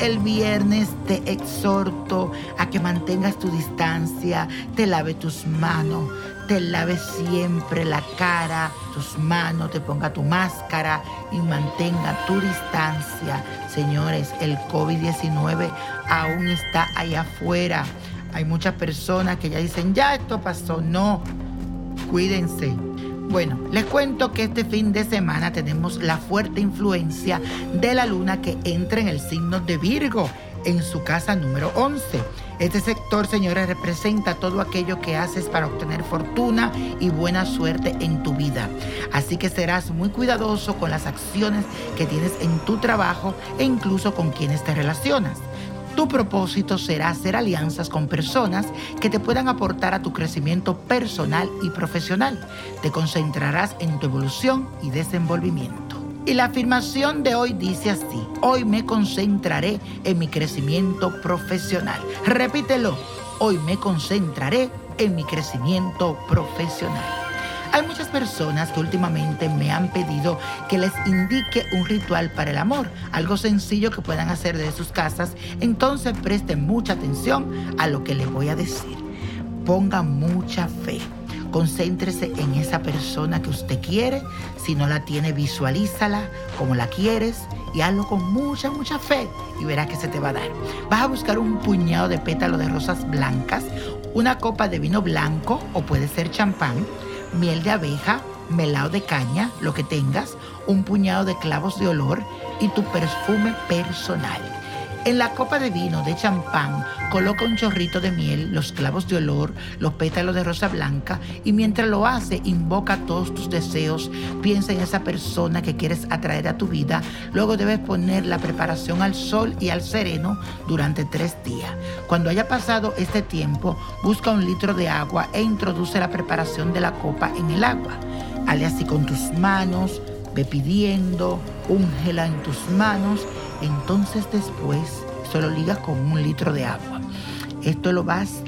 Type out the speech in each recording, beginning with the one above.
El viernes te exhorto a que mantengas tu distancia, te lave tus manos, te lave siempre la cara, tus manos, te ponga tu máscara y mantenga tu distancia. Señores, el COVID-19 aún está allá afuera. Hay muchas personas que ya dicen, ya esto pasó. No, cuídense. Bueno, les cuento que este fin de semana tenemos la fuerte influencia de la luna que entra en el signo de Virgo en su casa número 11. Este sector, señores, representa todo aquello que haces para obtener fortuna y buena suerte en tu vida. Así que serás muy cuidadoso con las acciones que tienes en tu trabajo e incluso con quienes te relacionas. Tu propósito será hacer alianzas con personas que te puedan aportar a tu crecimiento personal y profesional. Te concentrarás en tu evolución y desenvolvimiento. Y la afirmación de hoy dice así, hoy me concentraré en mi crecimiento profesional. Repítelo, hoy me concentraré en mi crecimiento profesional. Hay muchas personas que últimamente me han pedido que les indique un ritual para el amor, algo sencillo que puedan hacer desde sus casas, entonces presten mucha atención a lo que les voy a decir. Ponga mucha fe. Concéntrese en esa persona que usted quiere. Si no la tiene, visualízala como la quieres y hazlo con mucha, mucha fe y verás que se te va a dar. Vas a buscar un puñado de pétalos de rosas blancas, una copa de vino blanco o puede ser champán miel de abeja, melado de caña, lo que tengas, un puñado de clavos de olor y tu perfume personal. En la copa de vino de champán coloca un chorrito de miel, los clavos de olor, los pétalos de rosa blanca y mientras lo hace invoca todos tus deseos, piensa en esa persona que quieres atraer a tu vida, luego debes poner la preparación al sol y al sereno durante tres días. Cuando haya pasado este tiempo, busca un litro de agua e introduce la preparación de la copa en el agua. Hale así con tus manos, ve pidiendo, úngela en tus manos entonces después solo ligas con un litro de agua. Esto lo vas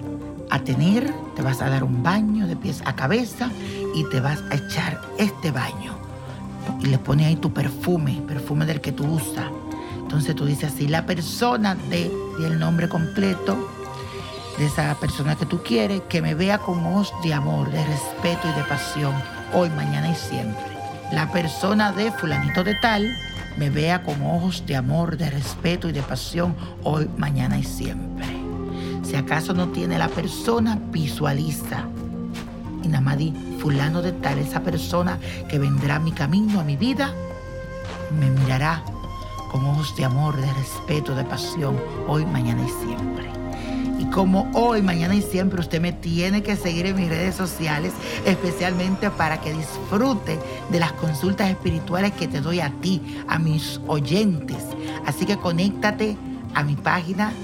a tener, te vas a dar un baño de pies a cabeza y te vas a echar este baño. Y le pones ahí tu perfume, perfume del que tú usas. Entonces tú dices así, la persona de, el nombre completo de esa persona que tú quieres, que me vea con ojos de amor, de respeto y de pasión, hoy, mañana y siempre. La persona de fulanito de tal, me vea con ojos de amor, de respeto y de pasión hoy, mañana y siempre. Si acaso no tiene la persona, visualiza. Y nada fulano de tal, esa persona que vendrá a mi camino, a mi vida, me mirará con ojos de amor, de respeto, de pasión, hoy, mañana y siempre. Y como hoy, mañana y siempre usted me tiene que seguir en mis redes sociales, especialmente para que disfrute de las consultas espirituales que te doy a ti, a mis oyentes. Así que conéctate a mi página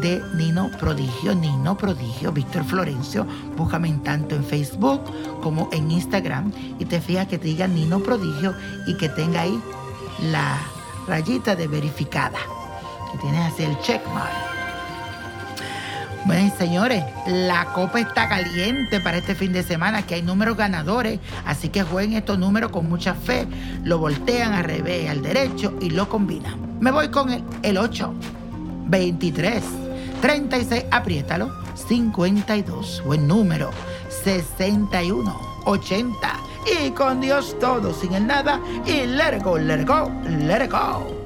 de Nino Prodigio, Nino Prodigio, Víctor Florencio. Búscame tanto en Facebook como en Instagram y te fijas que te diga Nino Prodigio y que tenga ahí la rayita de verificada, que tienes así el checkmark. Bueno, señores, la copa está caliente para este fin de semana, que hay números ganadores, así que jueguen estos números con mucha fe, lo voltean al revés, al derecho y lo combinan. Me voy con el, el 8, 23, 36, apriétalo, 52, buen número, 61, 80, y con Dios todo, sin el nada, y let it go, let go, let go.